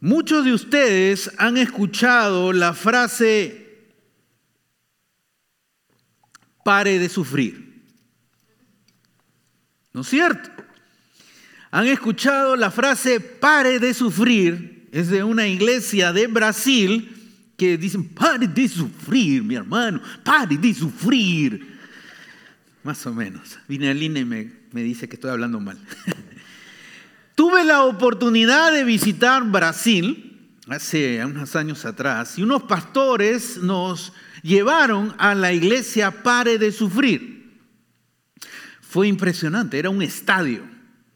Muchos de ustedes han escuchado la frase pare de sufrir. ¿No es cierto? Han escuchado la frase pare de sufrir. Es de una iglesia de Brasil que dicen, pare de sufrir, mi hermano, pare de sufrir. Más o menos. Vine al INE y me, me dice que estoy hablando mal. Tuve la oportunidad de visitar Brasil hace unos años atrás y unos pastores nos llevaron a la iglesia Pare de Sufrir. Fue impresionante, era un estadio,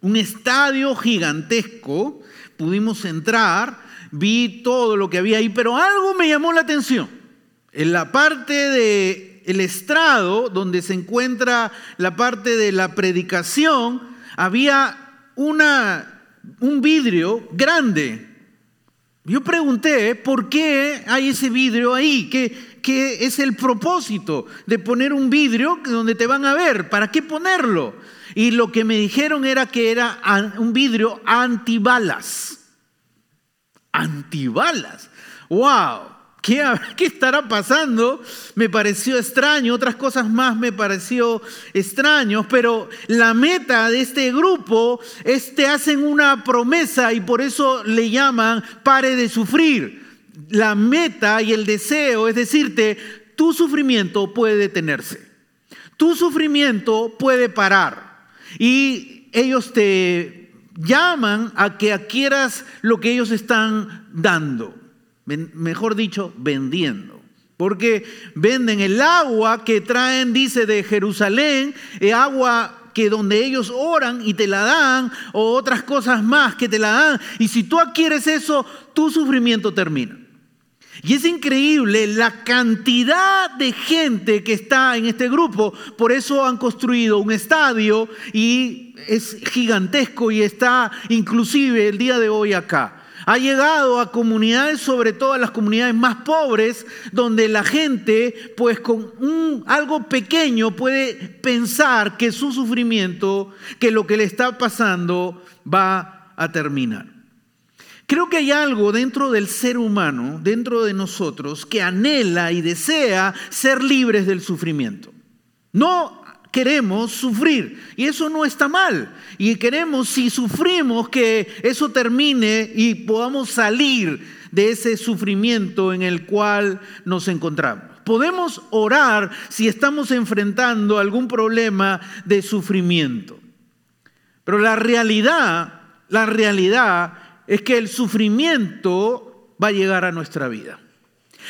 un estadio gigantesco. Pudimos entrar, vi todo lo que había ahí, pero algo me llamó la atención. En la parte del el estrado, donde se encuentra la parte de la predicación, había un vidrio grande. Yo pregunté, ¿por qué hay ese vidrio ahí? ¿Qué, ¿Qué es el propósito de poner un vidrio donde te van a ver? ¿Para qué ponerlo? Y lo que me dijeron era que era un vidrio antibalas. Antibalas. ¡Wow! ¿Qué, estará pasando? Me pareció extraño, otras cosas más me pareció extraño, pero la meta de este grupo es te hacen una promesa y por eso le llaman pare de sufrir. La meta y el deseo es decirte, tu sufrimiento puede detenerse, tu sufrimiento puede parar y ellos te llaman a que adquieras lo que ellos están dando mejor dicho, vendiendo. Porque venden el agua que traen, dice, de Jerusalén, el agua que donde ellos oran y te la dan, o otras cosas más que te la dan. Y si tú adquieres eso, tu sufrimiento termina. Y es increíble la cantidad de gente que está en este grupo. Por eso han construido un estadio y es gigantesco y está inclusive el día de hoy acá ha llegado a comunidades, sobre todo a las comunidades más pobres, donde la gente, pues con algo pequeño puede pensar que su sufrimiento, que lo que le está pasando va a terminar. Creo que hay algo dentro del ser humano, dentro de nosotros, que anhela y desea ser libres del sufrimiento. No queremos sufrir y eso no está mal. Y queremos, si sufrimos, que eso termine y podamos salir de ese sufrimiento en el cual nos encontramos. Podemos orar si estamos enfrentando algún problema de sufrimiento. Pero la realidad, la realidad es que el sufrimiento va a llegar a nuestra vida.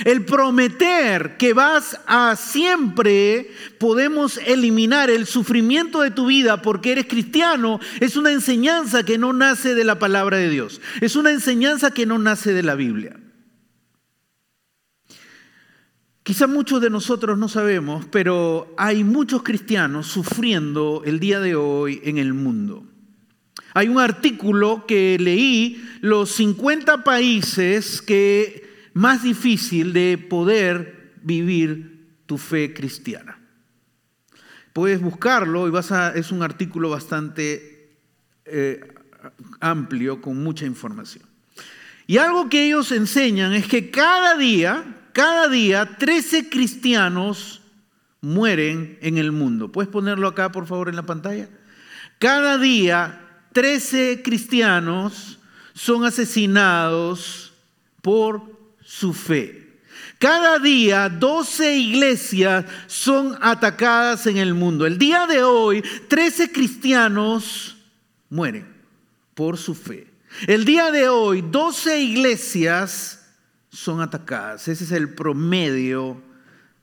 El prometer que vas a siempre podemos eliminar el sufrimiento de tu vida porque eres cristiano es una enseñanza que no nace de la palabra de Dios. Es una enseñanza que no nace de la Biblia. Quizá muchos de nosotros no sabemos, pero hay muchos cristianos sufriendo el día de hoy en el mundo. Hay un artículo que leí, los 50 países que más difícil de poder vivir tu fe cristiana. Puedes buscarlo y vas a, es un artículo bastante eh, amplio con mucha información. Y algo que ellos enseñan es que cada día, cada día, 13 cristianos mueren en el mundo. ¿Puedes ponerlo acá, por favor, en la pantalla? Cada día, 13 cristianos son asesinados por su fe. Cada día 12 iglesias son atacadas en el mundo. El día de hoy 13 cristianos mueren por su fe. El día de hoy 12 iglesias son atacadas. Ese es el promedio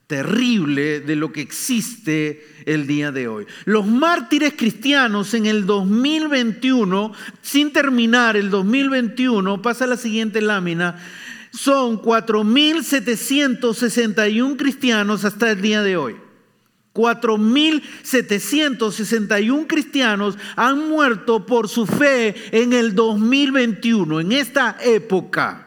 terrible de lo que existe el día de hoy. Los mártires cristianos en el 2021, sin terminar el 2021, pasa la siguiente lámina, son 4.761 cristianos hasta el día de hoy. 4.761 cristianos han muerto por su fe en el 2021, en esta época.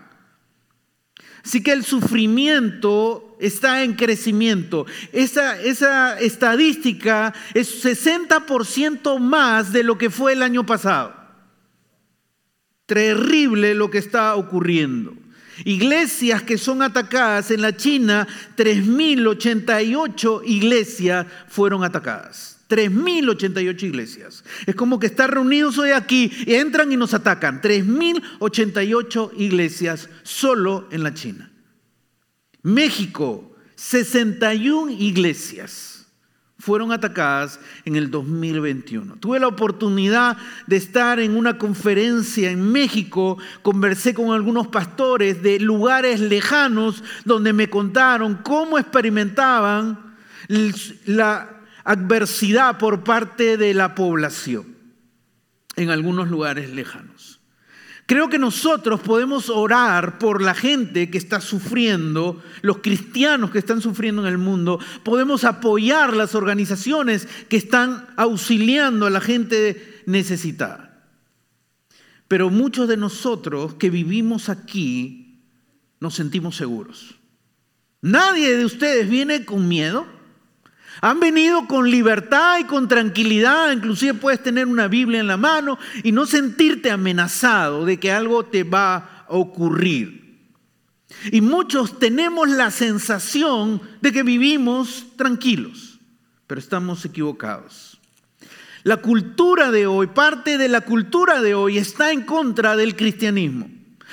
Así que el sufrimiento está en crecimiento. Esa, esa estadística es 60% más de lo que fue el año pasado. Terrible lo que está ocurriendo. Iglesias que son atacadas en la China, 3.088 iglesias fueron atacadas. 3.088 iglesias. Es como que están reunidos hoy aquí, entran y nos atacan. 3.088 iglesias solo en la China. México, 61 iglesias fueron atacadas en el 2021. Tuve la oportunidad de estar en una conferencia en México, conversé con algunos pastores de lugares lejanos donde me contaron cómo experimentaban la adversidad por parte de la población en algunos lugares lejanos. Creo que nosotros podemos orar por la gente que está sufriendo, los cristianos que están sufriendo en el mundo. Podemos apoyar las organizaciones que están auxiliando a la gente necesitada. Pero muchos de nosotros que vivimos aquí nos sentimos seguros. Nadie de ustedes viene con miedo. Han venido con libertad y con tranquilidad, inclusive puedes tener una Biblia en la mano y no sentirte amenazado de que algo te va a ocurrir. Y muchos tenemos la sensación de que vivimos tranquilos, pero estamos equivocados. La cultura de hoy, parte de la cultura de hoy está en contra del cristianismo.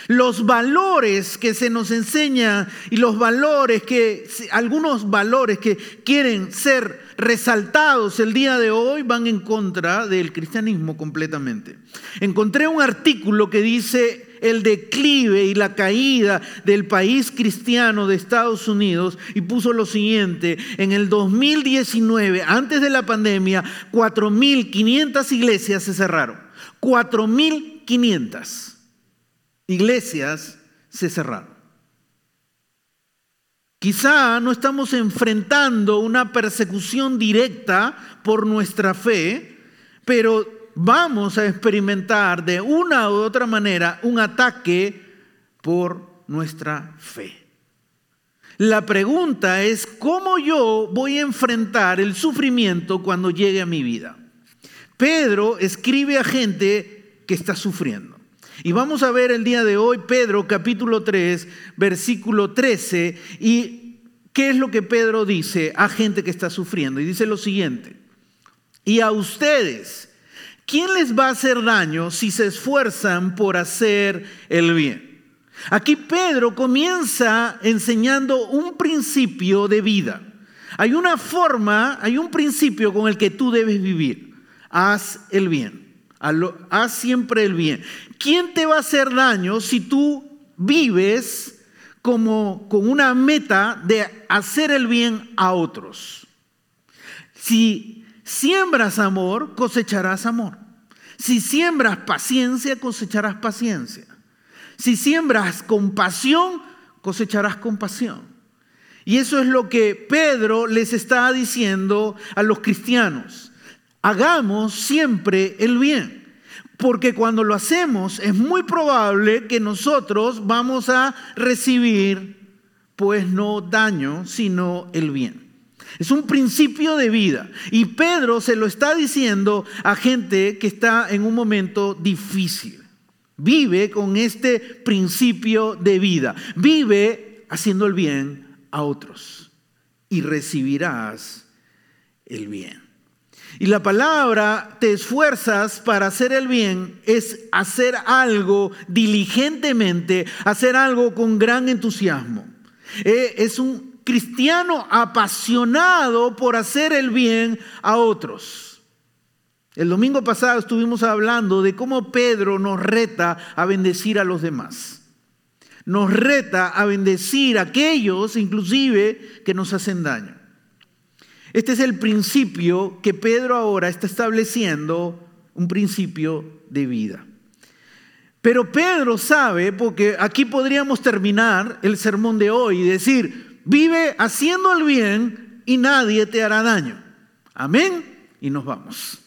Los valores que se nos enseñan y los valores que, algunos valores que quieren ser resaltados el día de hoy van en contra del cristianismo completamente. Encontré un artículo que dice el declive y la caída del país cristiano de Estados Unidos y puso lo siguiente, en el 2019, antes de la pandemia, 4.500 iglesias se cerraron. 4.500 iglesias se cerraron. Quizá no estamos enfrentando una persecución directa por nuestra fe, pero vamos a experimentar de una u otra manera un ataque por nuestra fe. La pregunta es, ¿cómo yo voy a enfrentar el sufrimiento cuando llegue a mi vida? Pedro escribe a gente que está sufriendo. Y vamos a ver el día de hoy Pedro capítulo 3, versículo 13, y qué es lo que Pedro dice a gente que está sufriendo. Y dice lo siguiente, y a ustedes, ¿quién les va a hacer daño si se esfuerzan por hacer el bien? Aquí Pedro comienza enseñando un principio de vida. Hay una forma, hay un principio con el que tú debes vivir. Haz el bien. Haz siempre el bien. ¿Quién te va a hacer daño si tú vives como con una meta de hacer el bien a otros? Si siembras amor, cosecharás amor. Si siembras paciencia, cosecharás paciencia. Si siembras compasión, cosecharás compasión. Y eso es lo que Pedro les está diciendo a los cristianos. Hagamos siempre el bien. Porque cuando lo hacemos es muy probable que nosotros vamos a recibir pues no daño, sino el bien. Es un principio de vida. Y Pedro se lo está diciendo a gente que está en un momento difícil. Vive con este principio de vida. Vive haciendo el bien a otros. Y recibirás el bien. Y la palabra te esfuerzas para hacer el bien es hacer algo diligentemente, hacer algo con gran entusiasmo. Eh, es un cristiano apasionado por hacer el bien a otros. El domingo pasado estuvimos hablando de cómo Pedro nos reta a bendecir a los demás. Nos reta a bendecir a aquellos inclusive que nos hacen daño. Este es el principio que Pedro ahora está estableciendo, un principio de vida. Pero Pedro sabe, porque aquí podríamos terminar el sermón de hoy y decir, vive haciendo el bien y nadie te hará daño. Amén. Y nos vamos.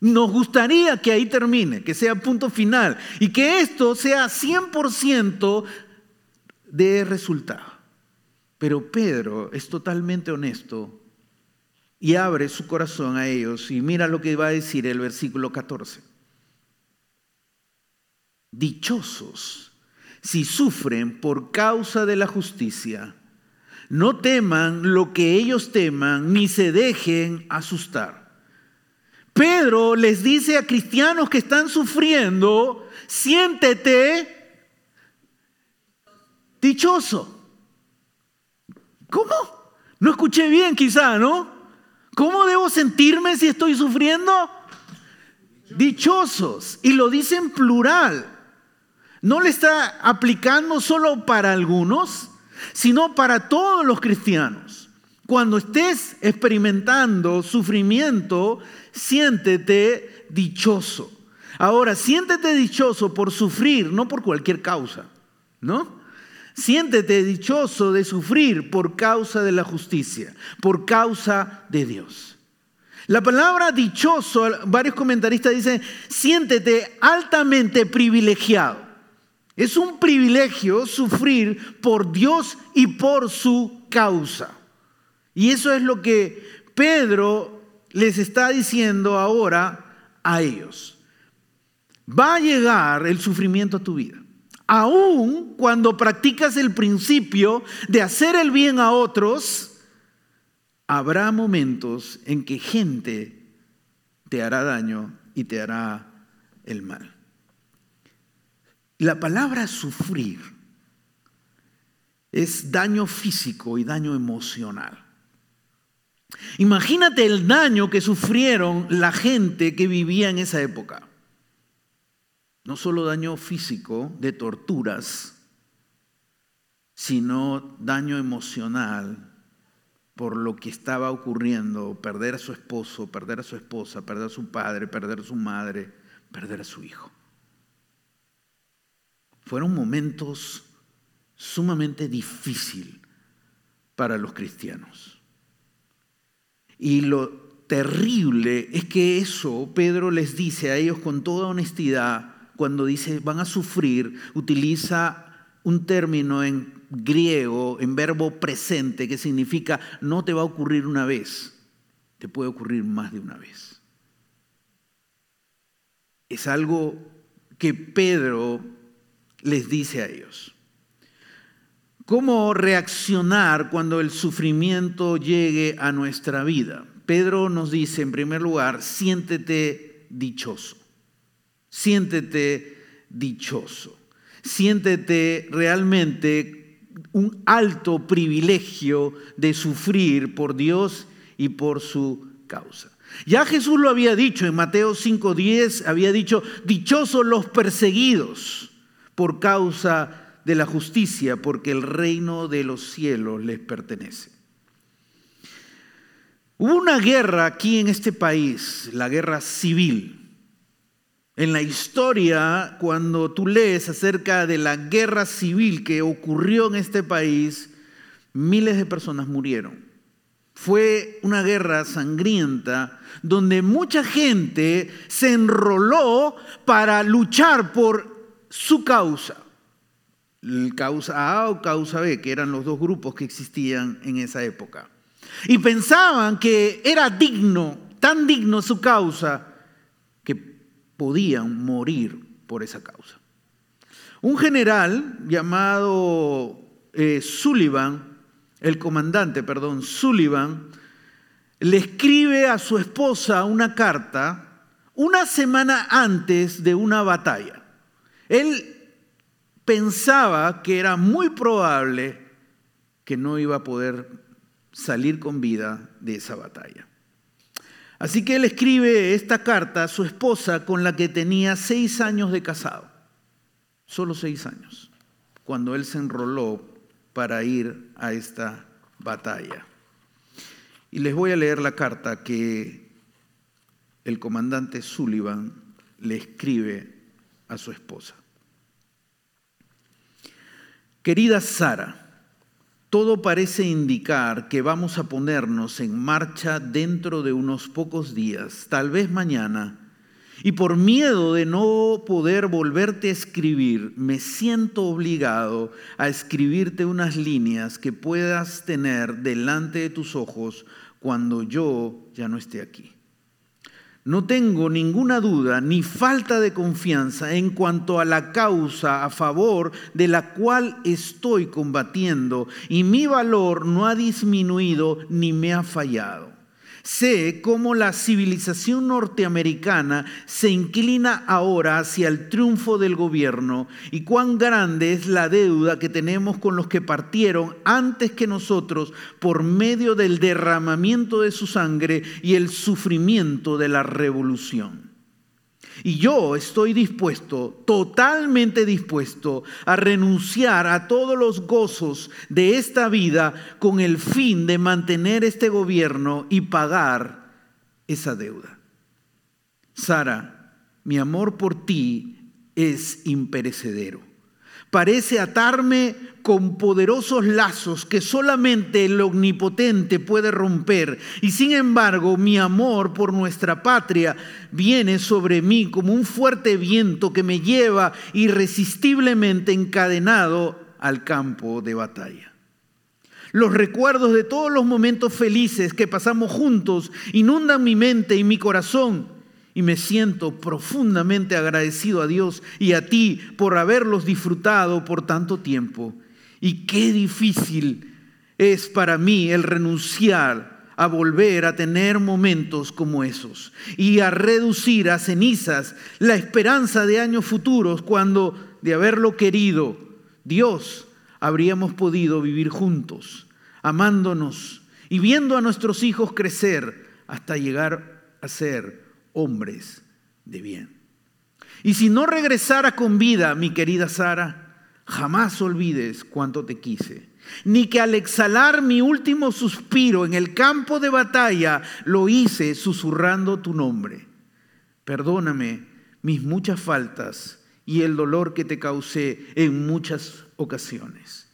Nos gustaría que ahí termine, que sea punto final y que esto sea 100% de resultado. Pero Pedro es totalmente honesto y abre su corazón a ellos y mira lo que va a decir el versículo 14. dichosos si sufren por causa de la justicia. No teman lo que ellos teman, ni se dejen asustar. Pedro les dice a cristianos que están sufriendo, siéntete dichoso. ¿Cómo? No escuché bien quizá, ¿no? ¿Cómo debo sentirme si estoy sufriendo? Dichosos. Y lo dice en plural. No le está aplicando solo para algunos, sino para todos los cristianos. Cuando estés experimentando sufrimiento, siéntete dichoso. Ahora, siéntete dichoso por sufrir, no por cualquier causa, ¿no? Siéntete dichoso de sufrir por causa de la justicia, por causa de Dios. La palabra dichoso, varios comentaristas dicen, siéntete altamente privilegiado. Es un privilegio sufrir por Dios y por su causa. Y eso es lo que Pedro les está diciendo ahora a ellos. Va a llegar el sufrimiento a tu vida. Aún cuando practicas el principio de hacer el bien a otros, habrá momentos en que gente te hará daño y te hará el mal. La palabra sufrir es daño físico y daño emocional. Imagínate el daño que sufrieron la gente que vivía en esa época. No solo daño físico de torturas, sino daño emocional por lo que estaba ocurriendo, perder a su esposo, perder a su esposa, perder a su padre, perder a su madre, perder a su hijo. Fueron momentos sumamente difíciles para los cristianos. Y lo terrible es que eso Pedro les dice a ellos con toda honestidad, cuando dice van a sufrir, utiliza un término en griego, en verbo presente, que significa no te va a ocurrir una vez, te puede ocurrir más de una vez. Es algo que Pedro les dice a ellos. ¿Cómo reaccionar cuando el sufrimiento llegue a nuestra vida? Pedro nos dice, en primer lugar, siéntete dichoso. Siéntete dichoso. Siéntete realmente un alto privilegio de sufrir por Dios y por su causa. Ya Jesús lo había dicho en Mateo 5:10, había dicho, dichosos los perseguidos por causa de la justicia, porque el reino de los cielos les pertenece. Hubo una guerra aquí en este país, la guerra civil. En la historia, cuando tú lees acerca de la guerra civil que ocurrió en este país, miles de personas murieron. Fue una guerra sangrienta donde mucha gente se enroló para luchar por su causa, causa A o causa B, que eran los dos grupos que existían en esa época. Y pensaban que era digno, tan digno su causa, podían morir por esa causa. Un general llamado eh, Sullivan, el comandante, perdón, Sullivan, le escribe a su esposa una carta una semana antes de una batalla. Él pensaba que era muy probable que no iba a poder salir con vida de esa batalla. Así que él escribe esta carta a su esposa con la que tenía seis años de casado, solo seis años, cuando él se enroló para ir a esta batalla. Y les voy a leer la carta que el comandante Sullivan le escribe a su esposa. Querida Sara, todo parece indicar que vamos a ponernos en marcha dentro de unos pocos días, tal vez mañana, y por miedo de no poder volverte a escribir, me siento obligado a escribirte unas líneas que puedas tener delante de tus ojos cuando yo ya no esté aquí. No tengo ninguna duda ni falta de confianza en cuanto a la causa a favor de la cual estoy combatiendo y mi valor no ha disminuido ni me ha fallado. Sé cómo la civilización norteamericana se inclina ahora hacia el triunfo del gobierno y cuán grande es la deuda que tenemos con los que partieron antes que nosotros por medio del derramamiento de su sangre y el sufrimiento de la revolución. Y yo estoy dispuesto, totalmente dispuesto, a renunciar a todos los gozos de esta vida con el fin de mantener este gobierno y pagar esa deuda. Sara, mi amor por ti es imperecedero parece atarme con poderosos lazos que solamente el omnipotente puede romper. Y sin embargo, mi amor por nuestra patria viene sobre mí como un fuerte viento que me lleva irresistiblemente encadenado al campo de batalla. Los recuerdos de todos los momentos felices que pasamos juntos inundan mi mente y mi corazón y me siento profundamente agradecido a Dios y a ti por haberlos disfrutado por tanto tiempo. Y qué difícil es para mí el renunciar a volver a tener momentos como esos y a reducir a cenizas la esperanza de años futuros cuando, de haberlo querido, Dios habríamos podido vivir juntos, amándonos y viendo a nuestros hijos crecer hasta llegar a ser hombres de bien. Y si no regresara con vida, mi querida Sara, jamás olvides cuánto te quise. Ni que al exhalar mi último suspiro en el campo de batalla lo hice susurrando tu nombre. Perdóname mis muchas faltas y el dolor que te causé en muchas ocasiones.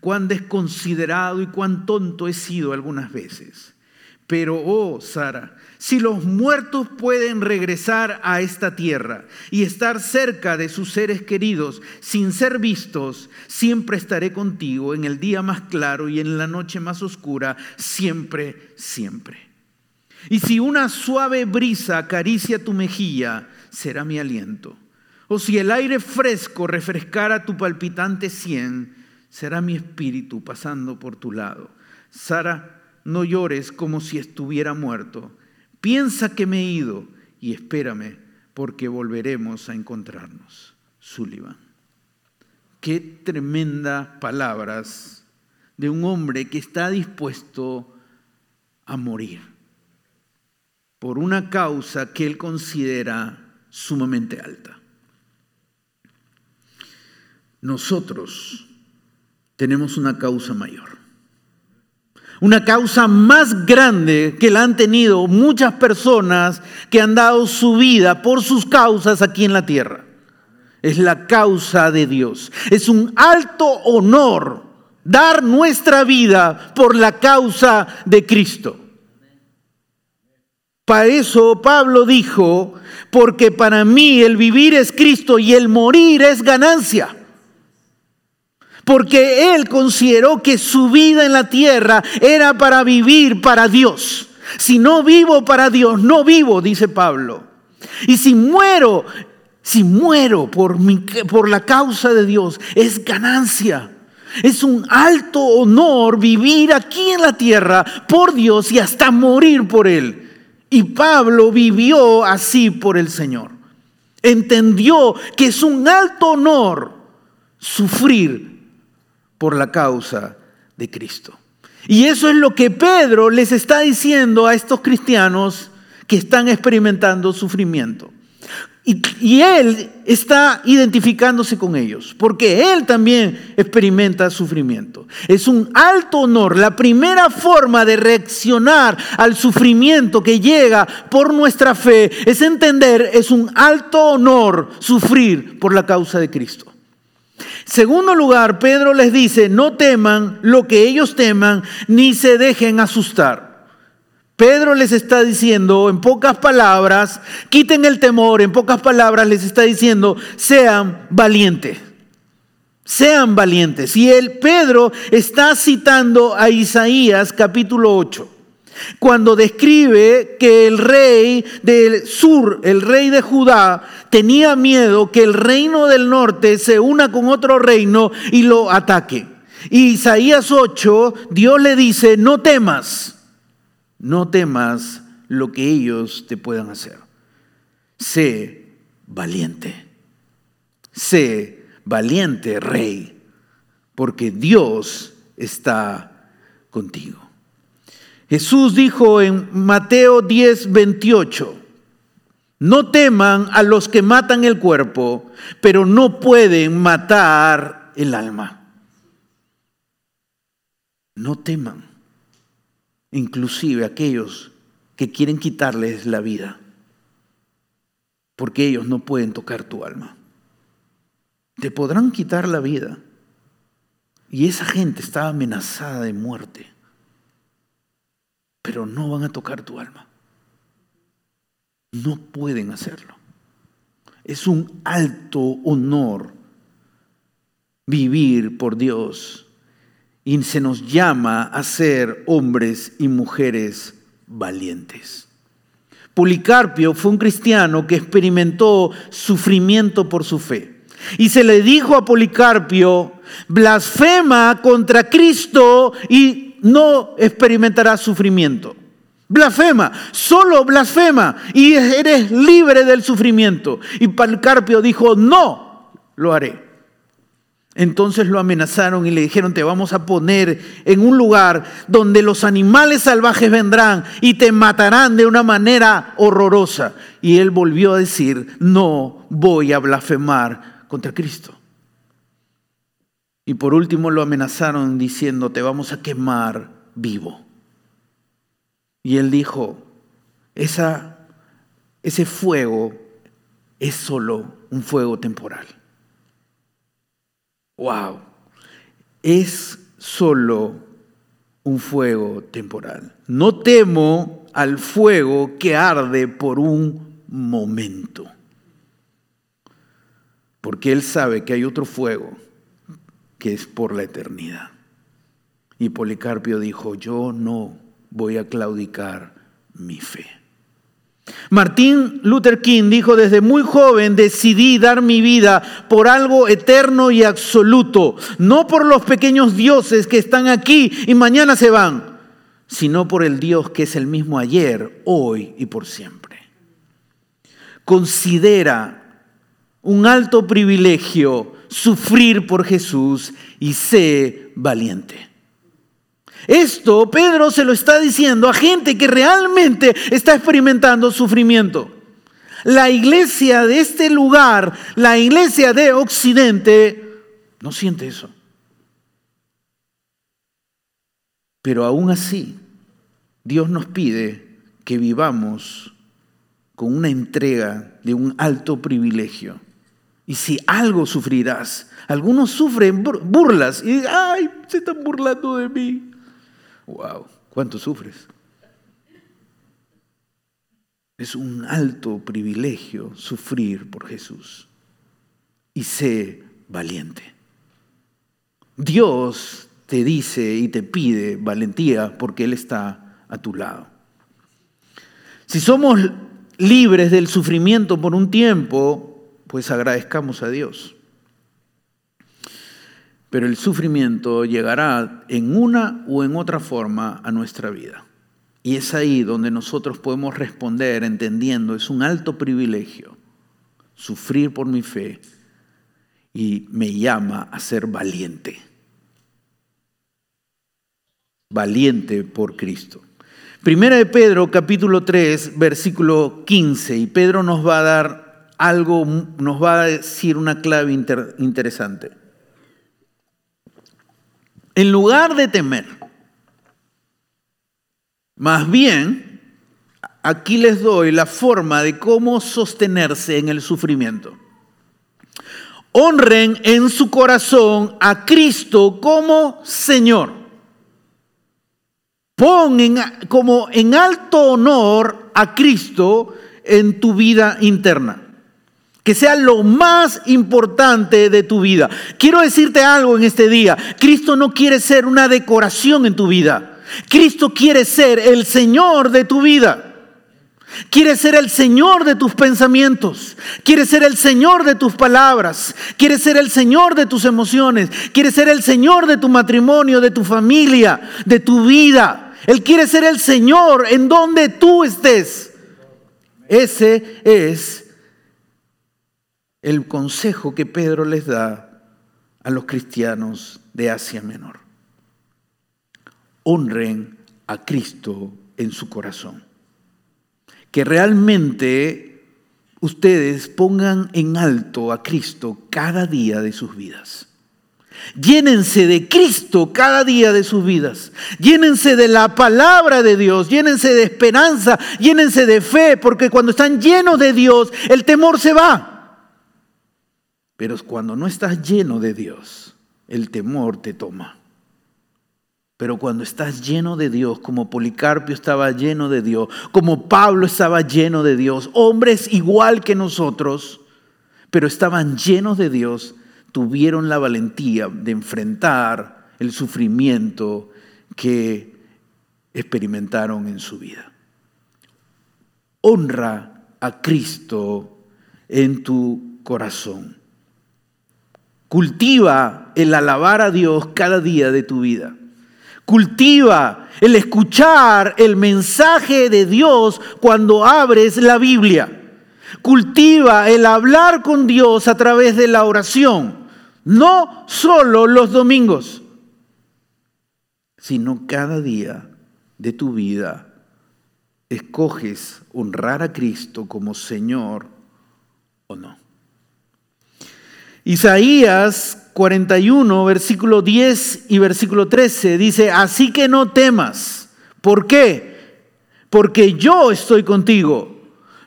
Cuán desconsiderado y cuán tonto he sido algunas veces. Pero, oh, Sara, si los muertos pueden regresar a esta tierra y estar cerca de sus seres queridos sin ser vistos, siempre estaré contigo en el día más claro y en la noche más oscura, siempre, siempre. Y si una suave brisa acaricia tu mejilla, será mi aliento. O si el aire fresco refrescara tu palpitante sien, será mi espíritu pasando por tu lado. Sara, no llores como si estuviera muerto Piensa que me he ido y espérame porque volveremos a encontrarnos. Sullivan. Qué tremenda palabras de un hombre que está dispuesto a morir por una causa que él considera sumamente alta. Nosotros tenemos una causa mayor una causa más grande que la han tenido muchas personas que han dado su vida por sus causas aquí en la tierra. Es la causa de Dios. Es un alto honor dar nuestra vida por la causa de Cristo. Para eso Pablo dijo, porque para mí el vivir es Cristo y el morir es ganancia porque él consideró que su vida en la tierra era para vivir para Dios. Si no vivo para Dios, no vivo, dice Pablo. Y si muero, si muero por, por la causa de Dios, es ganancia. Es un alto honor vivir aquí en la tierra por Dios y hasta morir por Él. Y Pablo vivió así por el Señor. Entendió que es un alto honor sufrir por la causa de Cristo. Y eso es lo que Pedro les está diciendo a estos cristianos que están experimentando sufrimiento. Y, él está identificándose con ellos, porque él también experimenta sufrimiento. Es un alto honor. La primera forma de reaccionar al sufrimiento que llega por nuestra fe es entender, es un alto honor sufrir por la causa de Cristo. Segundo lugar, Pedro les dice, no teman lo que ellos teman, ni se dejen asustar. Pedro les está diciendo, en pocas palabras, quiten el temor, en pocas palabras les está diciendo, sean valientes. Sean valientes. Y el Pedro está citando a Isaías capítulo 8. Cuando describe que el rey del sur, el rey de Judá, tenía miedo que el reino del norte se una con otro reino y lo ataque. Y Isaías 8, Dios le dice, no temas, no temas lo que ellos te puedan hacer. Sé valiente, sé valiente rey, porque Dios está contigo. Jesús dijo en Mateo 10, 28, no teman a los que matan el cuerpo, pero no pueden matar el alma. No teman, inclusive aquellos que quieren quitarles la vida, porque ellos no pueden tocar tu alma. Te podrán quitar la vida. Y esa gente está amenazada de muerte pero no van a tocar tu alma. No pueden hacerlo. Es un alto honor vivir por Dios y se nos llama a ser hombres y mujeres valientes. Policarpio fue un cristiano que experimentó sufrimiento por su fe. Y se le dijo a Policarpio, blasfema contra Cristo y no experimentarás sufrimiento. Blasfema, solo blasfema y eres libre del sufrimiento. Y Palcarpio dijo, no, lo haré. Entonces lo amenazaron y le dijeron, te vamos a poner en un lugar donde los animales salvajes vendrán y te matarán de una manera horrorosa. Y él volvió a decir, no voy a blasfemar contra Cristo. Y por último lo amenazaron diciendo, te vamos a quemar vivo. Y él dijo, ese fuego es solo un fuego temporal. Wow, es solo un fuego temporal. No temo al fuego que arde por un momento, porque él sabe que hay otro fuego que es por la eternidad. Y Policarpio dijo, yo no voy a claudicar mi fe. Martín Luther King dijo, desde muy joven decidí dar mi vida por algo eterno y absoluto, no por los pequeños dioses que están aquí y mañana se van, sino por el Dios que es el mismo ayer, hoy y por siempre. Considera un alto privilegio sufrir por Jesús y sé valiente. Esto Pedro se lo está diciendo a gente que realmente está experimentando sufrimiento. La iglesia de este lugar, la iglesia de Occidente, no siente eso. Pero aún así, Dios nos pide que vivamos con una entrega de un alto privilegio y si algo sufrirás, algunos sufren burlas y ay, se están burlando de mí. Wow, ¿cuánto sufres? Es un alto privilegio sufrir por Jesús. Y sé valiente. Dios te dice y te pide valentía porque Él está a tu lado. Si somos libres del sufrimiento por un tiempo, pues agradezcamos a Dios. Pero el sufrimiento llegará en una o en otra forma a nuestra vida. Y es ahí donde nosotros podemos responder entendiendo, es un alto privilegio sufrir por mi fe y me llama a ser valiente. Valiente por Cristo. Primera de Pedro, capítulo 3, versículo 15. Y Pedro nos va a dar algo, nos va a decir una clave interesante. En lugar de temer, más bien, aquí les doy la forma de cómo sostenerse en el sufrimiento. Honren en su corazón a Cristo como Señor. Pon como en alto honor a Cristo en tu vida interna que sea lo más importante de tu vida. Quiero decirte algo en este día. Cristo no quiere ser una decoración en tu vida. Cristo quiere ser el Señor de tu vida. Quiere ser el Señor de tus pensamientos. Quiere ser el Señor de tus palabras. Quiere ser el Señor de tus emociones. Quiere ser el Señor de tu matrimonio, de tu familia, de tu vida. Él quiere ser el Señor en donde tú estés. Ese es el consejo que Pedro les da a los cristianos de Asia Menor. Honren a Cristo en su corazón que realmente ustedes pongan en alto a Cristo cada día de sus vidas. Llénense de Cristo cada día de sus vidas. Llénense de la palabra de Dios. Llénense de esperanza. Llénense de fe. Porque cuando están llenos de Dios, el temor se va. Pero cuando no estás lleno de Dios, el temor te toma. Pero cuando estás lleno de Dios, como Policarpio estaba lleno de Dios, como Pablo estaba lleno de Dios, hombres igual que nosotros, pero estaban llenos de Dios, tuvieron la valentía de enfrentar el sufrimiento que experimentaron en su vida. Honra a Cristo en tu corazón. Cultiva el alabar a Dios cada día de tu vida. Cultiva el escuchar el mensaje de Dios cuando abres la Biblia. Cultiva el hablar con Dios a través de la oración. No solo los domingos, sino cada día de tu vida. Escoges honrar a Cristo como Señor o no. Isaías 41, versículo 10 y versículo 13 dice, así que no temas. ¿Por qué? Porque yo estoy contigo.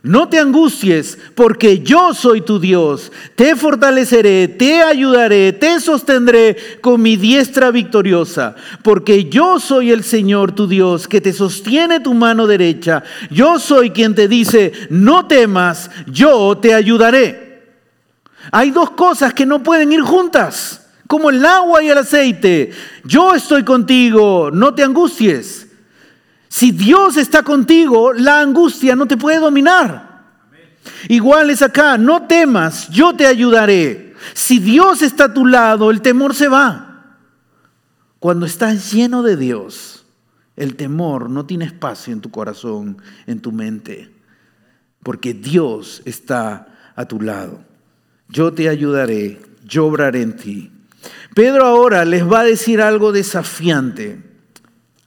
No te angusties, porque yo soy tu Dios. Te fortaleceré, te ayudaré, te sostendré con mi diestra victoriosa, porque yo soy el Señor tu Dios, que te sostiene tu mano derecha. Yo soy quien te dice, no temas, yo te ayudaré. Hay dos cosas que no pueden ir juntas, como el agua y el aceite. Yo estoy contigo, no te angusties. Si Dios está contigo, la angustia no te puede dominar. Igual es acá, no temas, yo te ayudaré. Si Dios está a tu lado, el temor se va. Cuando estás lleno de Dios, el temor no tiene espacio en tu corazón, en tu mente, porque Dios está a tu lado yo te ayudaré, yo obraré en ti. Pedro ahora les va a decir algo desafiante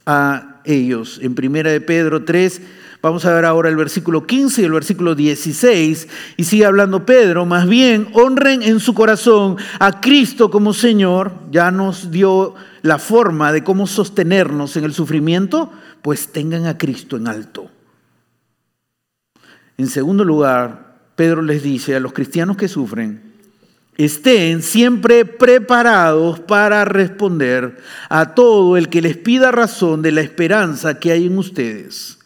a ellos. En primera de Pedro 3, vamos a ver ahora el versículo 15 y el versículo 16, y sigue hablando Pedro, más bien honren en su corazón a Cristo como Señor, ya nos dio la forma de cómo sostenernos en el sufrimiento, pues tengan a Cristo en alto. En segundo lugar, Pedro les dice a los cristianos que sufren, estén siempre preparados para responder a todo el que les pida razón de la esperanza que hay en ustedes.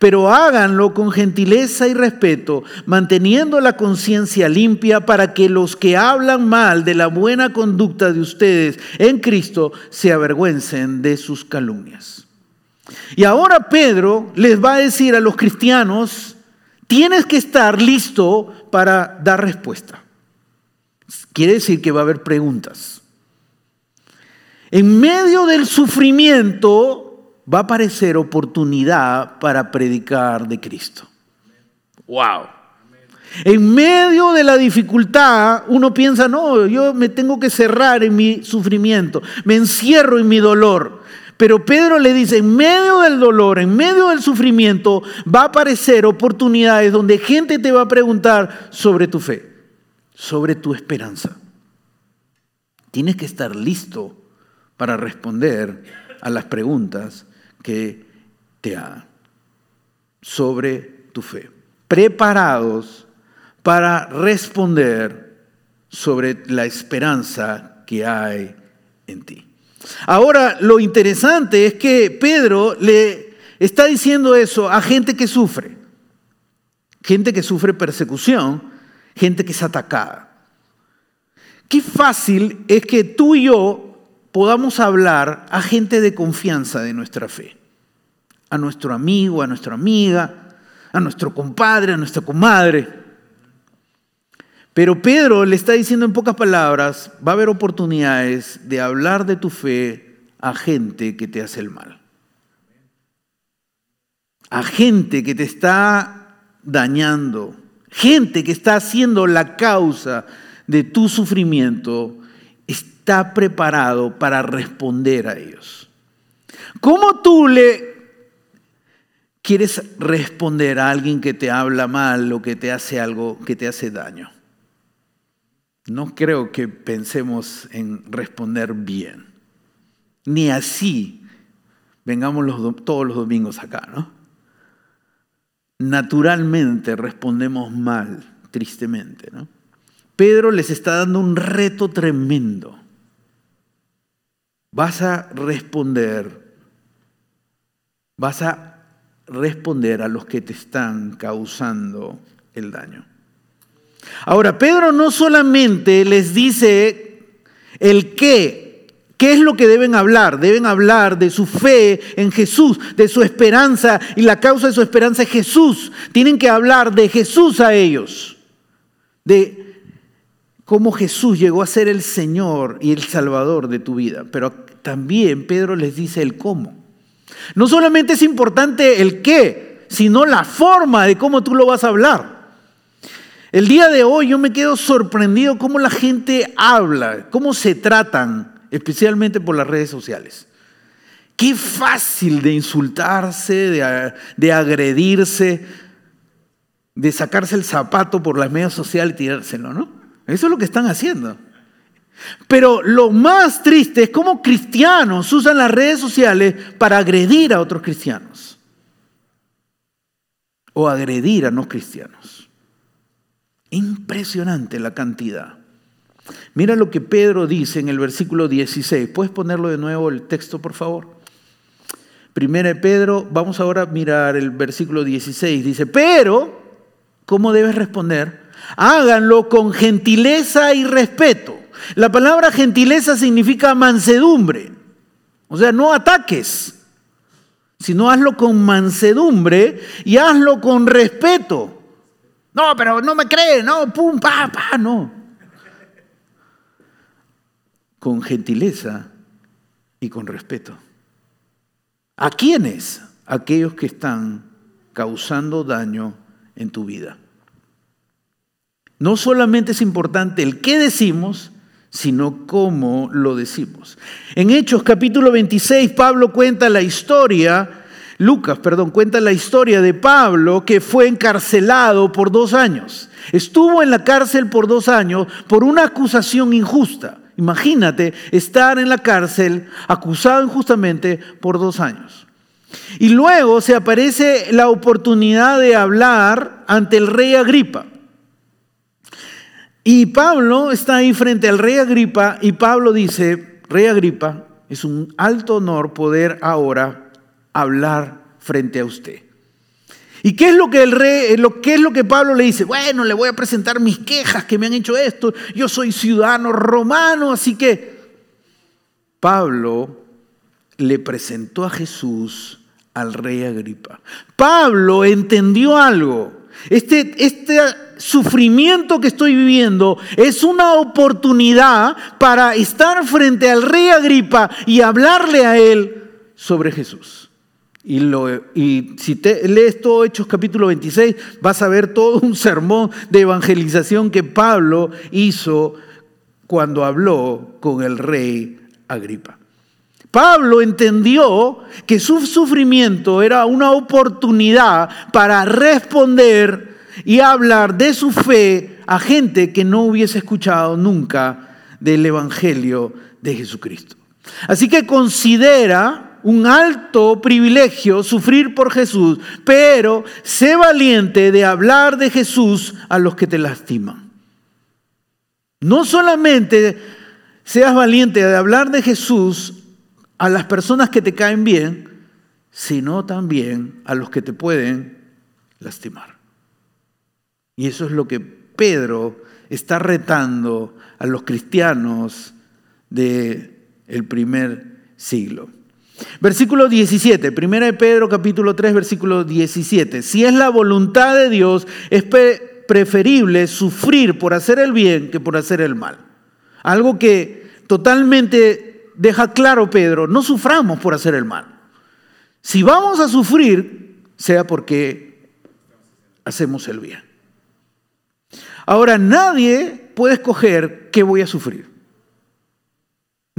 Pero háganlo con gentileza y respeto, manteniendo la conciencia limpia para que los que hablan mal de la buena conducta de ustedes en Cristo se avergüencen de sus calumnias. Y ahora Pedro les va a decir a los cristianos, tienes que estar listo para dar respuesta. Quiere decir que va a haber preguntas. En medio del sufrimiento va a aparecer oportunidad para predicar de Cristo. Wow. En medio de la dificultad, uno piensa, no, yo me tengo que cerrar en mi sufrimiento, me encierro en mi dolor. Pero Pedro le dice, en medio del dolor, en medio del sufrimiento, va a aparecer oportunidades donde gente te va a preguntar sobre tu fe, sobre tu esperanza. Tienes que estar listo para responder a las preguntas que te hagan sobre tu fe. Preparados para responder sobre la esperanza que hay en ti. Ahora, lo interesante es que Pedro le está diciendo eso a gente que sufre, gente que sufre persecución, gente que es atacada. Qué fácil es que tú y yo podamos hablar a gente de confianza de nuestra fe, a nuestro amigo, a nuestra amiga, a nuestro compadre, a nuestra comadre. Pero Pedro le está diciendo en pocas palabras, va a haber oportunidades de hablar de tu fe a gente que te hace el mal. A gente que te está dañando, gente que está haciendo la causa de tu sufrimiento, está preparado para responder a ellos. ¿Cómo tú le quieres responder a alguien que te habla mal o que te hace algo que te hace daño? No creo que pensemos en responder bien. Ni así vengamos todos los domingos acá, ¿no? Naturalmente respondemos mal, tristemente, ¿no? Pedro les está dando un reto tremendo. Vas a responder, vas a responder a los que te están causando el daño. Ahora, Pedro no solamente les dice el qué, qué es lo que deben hablar. Deben hablar de su fe en Jesús, de su esperanza, y la causa de su esperanza es Jesús. Tienen que hablar de Jesús a ellos, de cómo Jesús llegó a ser el Señor y el Salvador de tu vida. Pero también Pedro les dice el cómo. No solamente es importante el qué, sino la forma de cómo tú lo vas a hablar. El día de hoy yo me quedo sorprendido cómo la gente habla, cómo se tratan, especialmente por las redes sociales. Qué fácil de insultarse, de, agredirse, de sacarse el zapato por las medias sociales y tirárselo, ¿no? Eso es lo que están haciendo. Pero lo más triste es cómo cristianos usan las redes sociales para agredir a otros cristianos. O agredir a no cristianos. Impresionante la cantidad. Mira lo que Pedro dice en el versículo 16. ¿Puedes ponerlo de nuevo el texto, por favor? Primera Pedro, vamos ahora a mirar el versículo 16. Dice, pero, ¿cómo debes responder? háganlo con gentileza y respeto. La palabra gentileza significa mansedumbre. O sea, no ataques, sino hazlo con mansedumbre y hazlo con respeto. No, pero no me cree, no, pum, pa, pa, no. Con gentileza y con respeto. ¿A quiénes? Aquellos que están causando daño en tu vida. No solamente es importante el qué decimos, sino cómo lo decimos. En Hechos capítulo 26, Pablo cuenta la historia, Lucas, perdón, cuenta la historia de Pablo que fue encarcelado por dos años. Estuvo en la cárcel por dos años por una acusación injusta. Imagínate estar en la cárcel acusado injustamente por dos años. Y luego se aparece la oportunidad de hablar ante el rey Agripa. Y Pablo está ahí frente al rey Agripa y Pablo dice, rey Agripa, es un alto honor poder ahora hablar frente a usted. ¿Y qué es lo que el rey, lo, qué es lo que Pablo le dice? Bueno, le voy a presentar mis quejas que me han hecho esto. Yo soy ciudadano romano, así que Pablo le presentó a Jesús al rey Agripa. Pablo entendió algo. Este, este sufrimiento que estoy viviendo es una oportunidad para estar frente al rey Agripa y hablarle a él sobre Jesús. Y, lo, y si lees todo Hechos capítulo 26, vas a ver todo un sermón de evangelización que Pablo hizo cuando habló con el rey Agripa. Pablo entendió que su sufrimiento era una oportunidad para responder y hablar de su fe a gente que no hubiese escuchado nunca del Evangelio de Jesucristo. Así que considera un alto privilegio sufrir por Jesús, pero sé valiente de hablar de Jesús a los que te lastiman. No solamente seas valiente de hablar de Jesús a las personas que te caen bien, sino también a los que te pueden lastimar. Y eso es lo que Pedro está retando a los cristianos del el primer siglo. Versículo 17, primera de Pedro capítulo 3, versículo 17. Si es la voluntad de Dios, es preferible sufrir por hacer el bien que por hacer el mal. Algo que totalmente deja claro Pedro, no suframos por hacer el mal. Si vamos a sufrir, sea porque hacemos el bien. Ahora, nadie puede escoger qué voy a sufrir.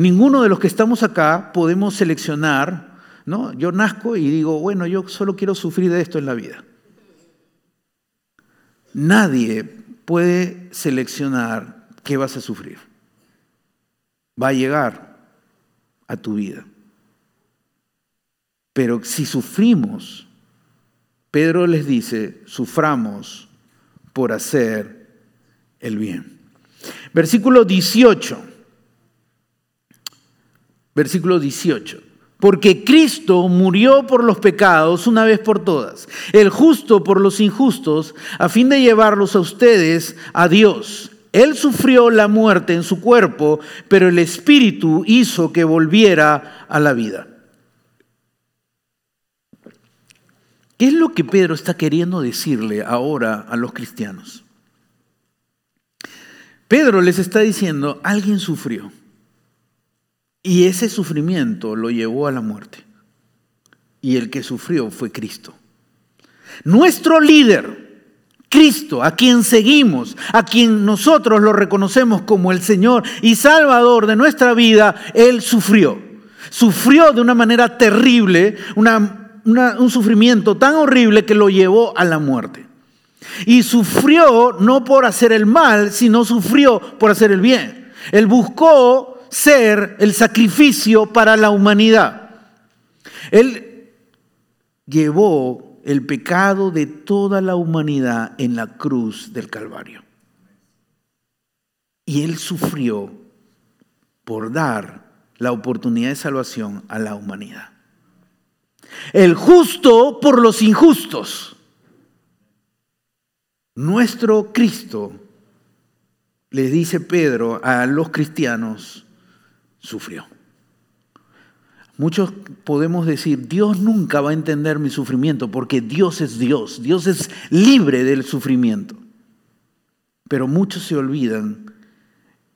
Ninguno de los que estamos acá podemos seleccionar, ¿no? Yo nazco y digo, bueno, yo solo quiero sufrir de esto en la vida. Nadie puede seleccionar qué vas a sufrir. Va a llegar a tu vida. Pero si sufrimos, Pedro les dice, suframos por hacer el bien. Versículo 18. Versículo 18. Porque Cristo murió por los pecados una vez por todas, el justo por los injustos, a fin de llevarlos a ustedes a Dios. Él sufrió la muerte en su cuerpo, pero el Espíritu hizo que volviera a la vida. ¿Qué es lo que Pedro está queriendo decirle ahora a los cristianos? Pedro les está diciendo, alguien sufrió. Y ese sufrimiento lo llevó a la muerte. Y el que sufrió fue Cristo. Nuestro líder, Cristo, a quien seguimos, a quien nosotros lo reconocemos como el Señor y Salvador de nuestra vida, Él sufrió. Sufrió de una manera terrible, un sufrimiento tan horrible que lo llevó a la muerte. Y sufrió no por hacer el mal, sino sufrió por hacer el bien. Él buscó ser el sacrificio para la humanidad. Él llevó el pecado de toda la humanidad en la cruz del Calvario. Y Él sufrió por dar la oportunidad de salvación a la humanidad. El justo por los injustos. Nuestro Cristo, le dice Pedro a los cristianos, sufrió. Muchos podemos decir, Dios nunca va a entender mi sufrimiento porque Dios es Dios, Dios es libre del sufrimiento. Pero muchos se olvidan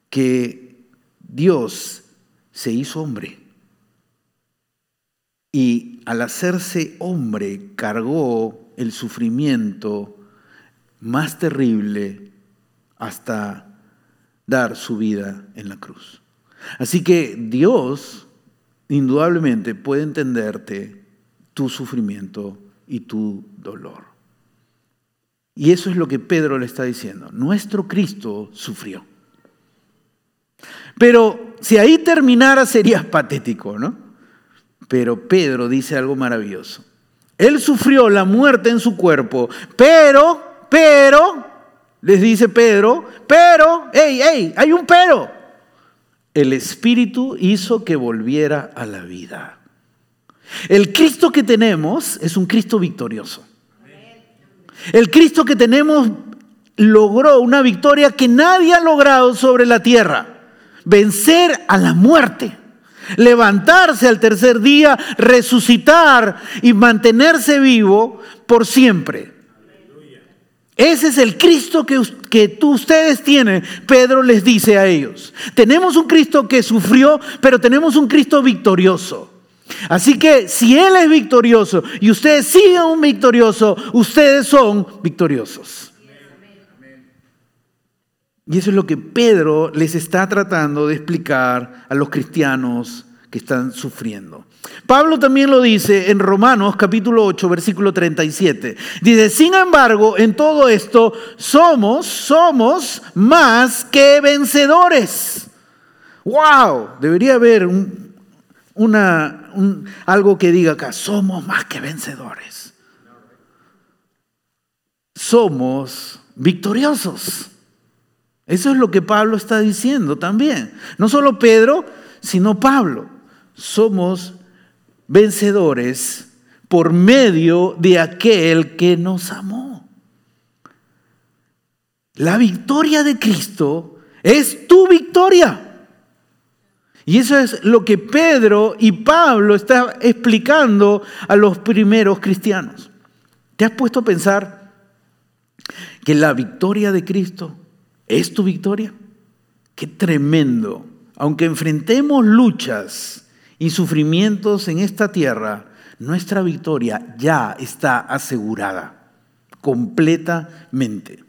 que Dios se hizo hombre y al hacerse hombre cargó el sufrimiento más terrible hasta dar su vida en la cruz. Así que Dios indudablemente puede entenderte tu sufrimiento y tu dolor. Y eso es lo que Pedro le está diciendo. Nuestro Cristo sufrió. Pero si ahí terminara sería patético, ¿no? Pero Pedro dice algo maravilloso. Él sufrió la muerte en su cuerpo, pero, pero, les dice Pedro, pero, hey, hey, hay un pero el Espíritu hizo que volviera a la vida. El Cristo que tenemos es un Cristo victorioso. El Cristo que tenemos logró una victoria que nadie ha logrado sobre la tierra. Vencer a la muerte, levantarse al tercer día, resucitar y mantenerse vivo por siempre. Ese es el Cristo que, que tú, ustedes tienen, Pedro les dice a ellos. Tenemos un Cristo que sufrió, pero tenemos un Cristo victorioso. Así que si Él es victorioso y ustedes siguen un victorioso, ustedes son victoriosos. Y eso es lo que Pedro les está tratando de explicar a los cristianos que están sufriendo. Pablo también lo dice en Romanos capítulo 8, versículo 37. Dice, sin embargo, en todo esto somos, somos más que vencedores. ¡Wow! Debería haber una, algo que diga acá, somos más que vencedores. Somos victoriosos. Eso es lo que Pablo está diciendo también. No solo Pedro, sino Pablo somos vencedores por medio de aquel que nos amó. La victoria de Cristo es tu victoria. Y eso es lo que Pedro y Pablo están explicando a los primeros cristianos. ¿Te has puesto a pensar que la victoria de Cristo es tu victoria? Qué tremendo. Aunque enfrentemos luchas y sufrimientos en esta tierra, nuestra victoria ya está asegurada completamente.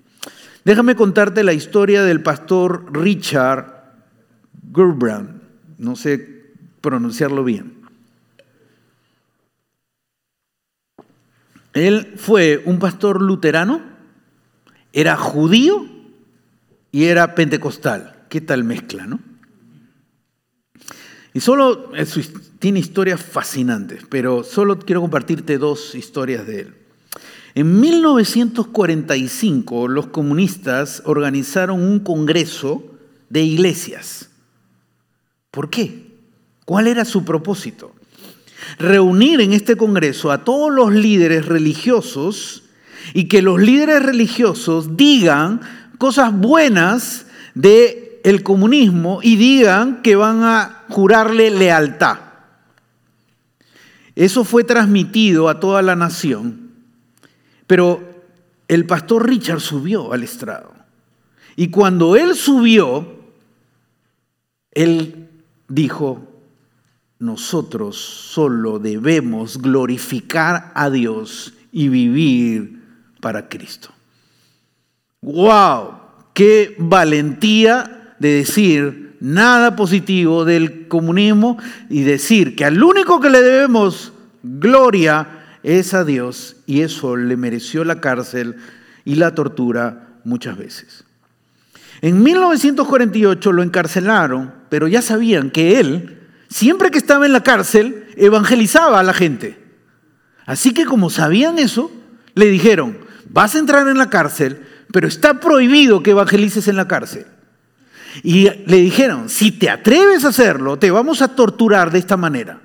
Déjame contarte la historia del pastor Richard Gurbrand. No sé pronunciarlo bien. Él fue un pastor luterano, era judío y era pentecostal. ¿Qué tal mezcla, no? Y solo tiene historias fascinantes, pero solo quiero compartirte dos historias de él. En 1945 los comunistas organizaron un congreso de iglesias. ¿Por qué? ¿Cuál era su propósito? Reunir en este congreso a todos los líderes religiosos y que los líderes religiosos digan cosas buenas de el comunismo y digan que van a jurarle lealtad. Eso fue transmitido a toda la nación, pero el pastor Richard subió al estrado. Y cuando él subió, él dijo, nosotros solo debemos glorificar a Dios y vivir para Cristo. ¡Wow! ¡Qué valentía de decir nada positivo del comunismo y decir que al único que le debemos gloria es a Dios y eso le mereció la cárcel y la tortura muchas veces. En 1948 lo encarcelaron, pero ya sabían que él, siempre que estaba en la cárcel, evangelizaba a la gente. Así que como sabían eso, le dijeron, vas a entrar en la cárcel, pero está prohibido que evangelices en la cárcel. Y le dijeron, si te atreves a hacerlo, te vamos a torturar de esta manera.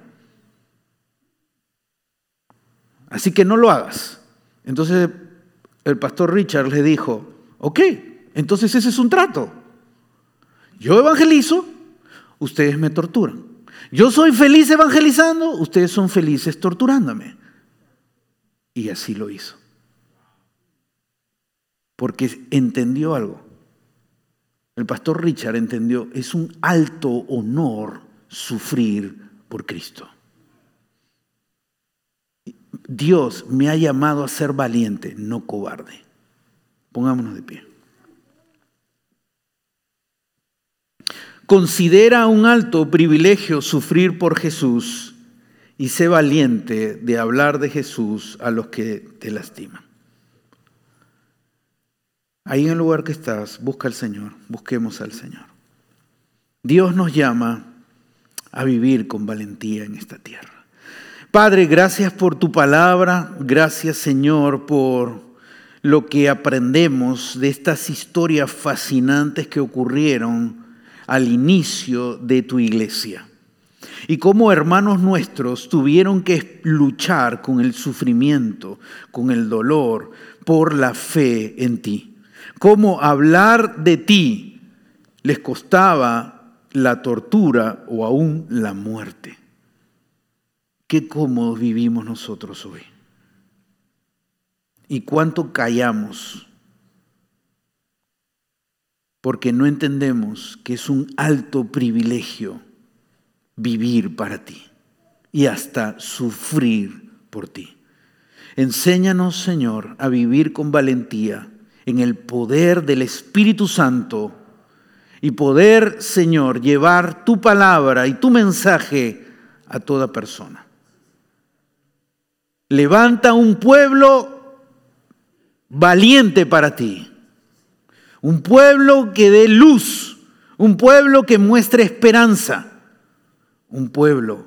Así que no lo hagas. Entonces el pastor Richard le dijo, ok, entonces ese es un trato. Yo evangelizo, ustedes me torturan. Yo soy feliz evangelizando, ustedes son felices torturándome. Y así lo hizo. Porque entendió algo. El pastor Richard entendió, es un alto honor sufrir por Cristo. Dios me ha llamado a ser valiente, no cobarde. Pongámonos de pie. Considera un alto privilegio sufrir por Jesús y sé valiente de hablar de Jesús a los que te lastiman. Ahí en el lugar que estás, busca al Señor, busquemos al Señor. Dios nos llama a vivir con valentía en esta tierra. Padre, gracias por tu palabra, gracias Señor por lo que aprendemos de estas historias fascinantes que ocurrieron al inicio de tu iglesia. Y cómo hermanos nuestros tuvieron que luchar con el sufrimiento, con el dolor, por la fe en ti cómo hablar de ti les costaba la tortura o aún la muerte. Qué cómodos vivimos nosotros hoy. Y cuánto callamos porque no entendemos que es un alto privilegio vivir para ti y hasta sufrir por ti. Enséñanos, Señor, a vivir con valentía en el poder del Espíritu Santo y poder, Señor, llevar tu palabra y tu mensaje a toda persona. Levanta un pueblo valiente para ti, un pueblo que dé luz, un pueblo que muestre esperanza, un pueblo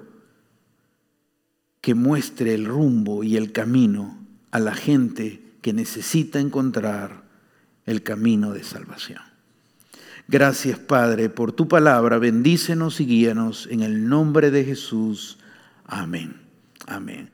que muestre el rumbo y el camino a la gente que necesita encontrar el camino de salvación. Gracias, Padre, por tu palabra. Bendícenos y guíanos en el nombre de Jesús. Amén. Amén.